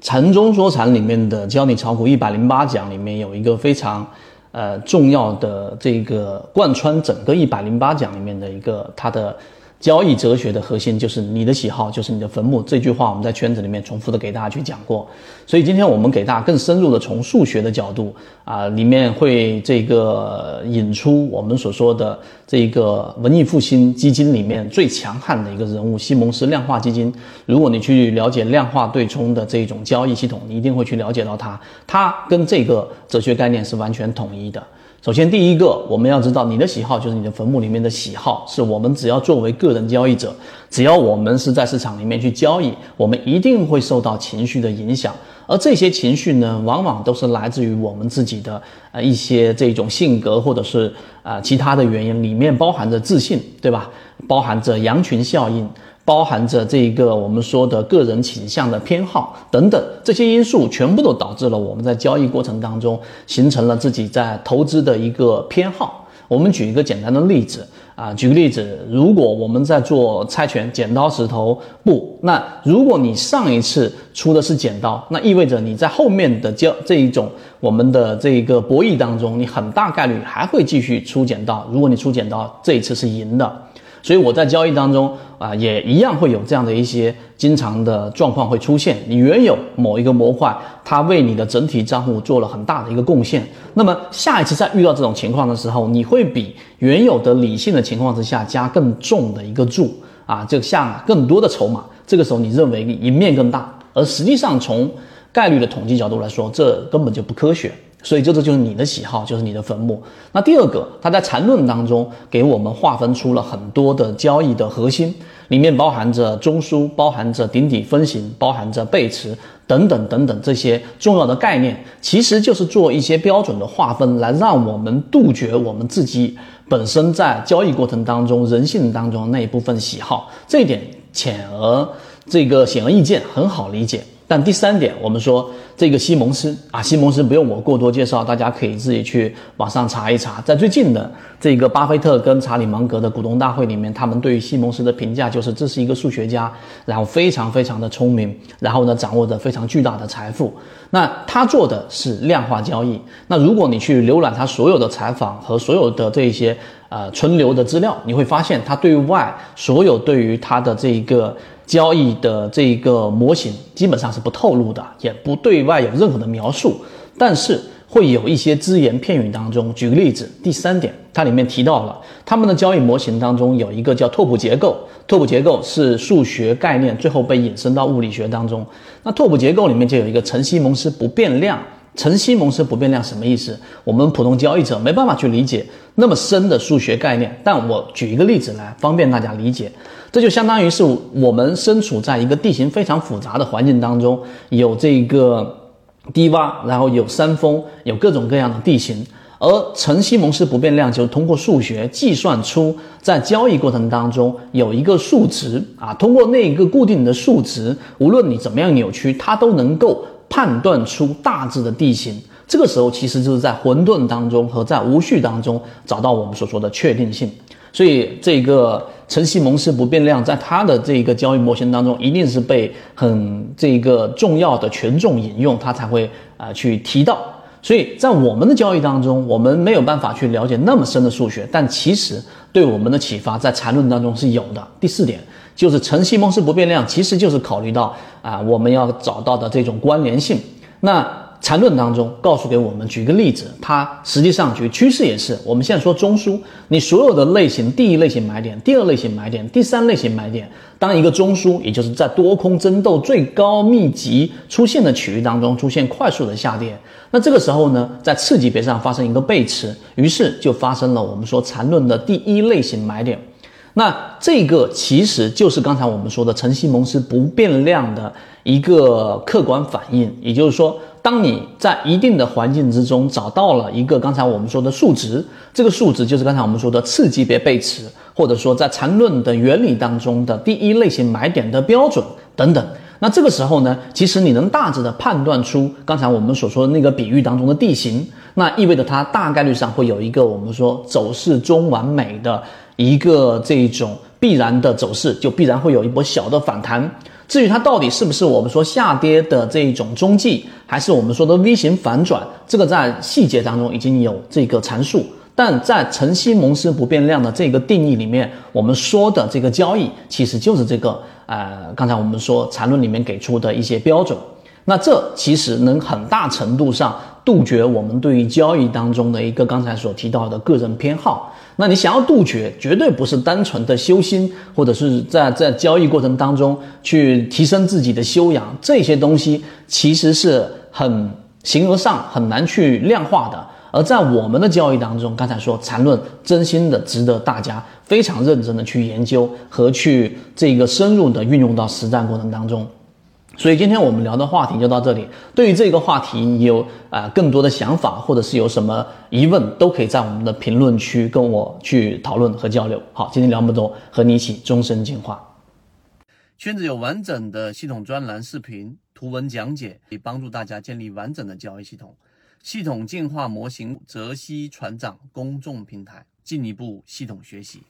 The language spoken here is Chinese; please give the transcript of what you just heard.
禅宗说禅里面的教你炒股一百零八讲里面有一个非常呃重要的这个贯穿整个一百零八讲里面的一个它的。交易哲学的核心就是你的喜好就是你的坟墓。这句话我们在圈子里面重复的给大家去讲过。所以今天我们给大家更深入的从数学的角度啊，里面会这个引出我们所说的这个文艺复兴基金里面最强悍的一个人物——西蒙斯量化基金。如果你去了解量化对冲的这种交易系统，你一定会去了解到它，它跟这个哲学概念是完全统一的。首先，第一个，我们要知道你的喜好就是你的坟墓里面的喜好，是我们只要作为个个人交易者，只要我们是在市场里面去交易，我们一定会受到情绪的影响，而这些情绪呢，往往都是来自于我们自己的呃一些这种性格或者是啊其他的原因，里面包含着自信，对吧？包含着羊群效应。包含着这一个我们说的个人倾向的偏好等等这些因素，全部都导致了我们在交易过程当中形成了自己在投资的一个偏好。我们举一个简单的例子啊，举个例子，如果我们在做猜拳，剪刀石头布，那如果你上一次出的是剪刀，那意味着你在后面的交这一种我们的这一个博弈当中，你很大概率还会继续出剪刀。如果你出剪刀，这一次是赢的。所以我在交易当中啊，也一样会有这样的一些经常的状况会出现。你原有某一个模块，它为你的整体账户做了很大的一个贡献。那么下一次再遇到这种情况的时候，你会比原有的理性的情况之下加更重的一个注啊，就下更多的筹码。这个时候你认为你赢面更大，而实际上从概率的统计角度来说，这根本就不科学。所以，这这就是你的喜好，就是你的坟墓。那第二个，他在缠论当中给我们划分出了很多的交易的核心，里面包含着中枢，包含着顶底分型，包含着背驰等等等等这些重要的概念，其实就是做一些标准的划分，来让我们杜绝我们自己本身在交易过程当中人性当中那一部分喜好。这一点浅而这个显而易见，很好理解。但第三点，我们说这个西蒙斯啊，西蒙斯不用我过多介绍，大家可以自己去网上查一查。在最近的这个巴菲特跟查理芒格的股东大会里面，他们对于西蒙斯的评价就是这是一个数学家，然后非常非常的聪明，然后呢掌握着非常巨大的财富。那他做的是量化交易。那如果你去浏览他所有的采访和所有的这些呃存留的资料，你会发现他对外所有对于他的这一个。交易的这个模型基本上是不透露的，也不对外有任何的描述，但是会有一些只言片语当中。举个例子，第三点，它里面提到了他们的交易模型当中有一个叫拓扑结构，拓扑结构是数学概念，最后被引申到物理学当中。那拓扑结构里面就有一个陈西蒙斯不变量。陈西蒙斯不变量什么意思？我们普通交易者没办法去理解那么深的数学概念，但我举一个例子来方便大家理解。这就相当于是我们身处在一个地形非常复杂的环境当中，有这个低洼，然后有山峰，有各种各样的地形。而陈西蒙斯不变量就通过数学计算出，在交易过程当中有一个数值啊，通过那个固定的数值，无论你怎么样扭曲，它都能够判断出大致的地形。这个时候其实就是在混沌当中和在无序当中找到我们所说的确定性。所以这个陈曦蒙氏不变量在它的这个交易模型当中，一定是被很这个重要的权重引用，它才会啊去提到。所以在我们的交易当中，我们没有办法去了解那么深的数学，但其实对我们的启发在缠论当中是有的。第四点就是陈曦蒙氏不变量，其实就是考虑到啊我们要找到的这种关联性。那缠论当中告诉给我们，举个例子，它实际上举趋势也是。我们现在说中枢，你所有的类型，第一类型买点，第二类型买点，第三类型买点，当一个中枢，也就是在多空争斗最高密集出现的区域当中出现快速的下跌，那这个时候呢，在次级别上发生一个背驰，于是就发生了我们说缠论的第一类型买点。那这个其实就是刚才我们说的陈西蒙斯不变量的一个客观反应，也就是说。当你在一定的环境之中找到了一个刚才我们说的数值，这个数值就是刚才我们说的次级别背驰，或者说在缠论的原理当中的第一类型买点的标准等等。那这个时候呢，其实你能大致的判断出刚才我们所说的那个比喻当中的地形，那意味着它大概率上会有一个我们说走势中完美的一个这种必然的走势，就必然会有一波小的反弹。至于它到底是不是我们说下跌的这种中继，还是我们说的 V 型反转，这个在细节当中已经有这个阐述。但在晨曦蒙斯不变量的这个定义里面，我们说的这个交易其实就是这个呃，刚才我们说缠论里面给出的一些标准。那这其实能很大程度上杜绝我们对于交易当中的一个刚才所提到的个人偏好。那你想要杜绝，绝对不是单纯的修心，或者是在在交易过程当中去提升自己的修养，这些东西其实是很形而上很难去量化的。而在我们的交易当中，刚才说缠论真心的值得大家非常认真的去研究和去这个深入的运用到实战过程当中。所以今天我们聊的话题就到这里。对于这个话题，有啊更多的想法，或者是有什么疑问，都可以在我们的评论区跟我去讨论和交流。好，今天聊这么多，和你一起终身进化。圈子有完整的系统专栏、视频、图文讲解，可以帮助大家建立完整的交易系统。系统进化模型，泽西船长公众平台，进一步系统学习。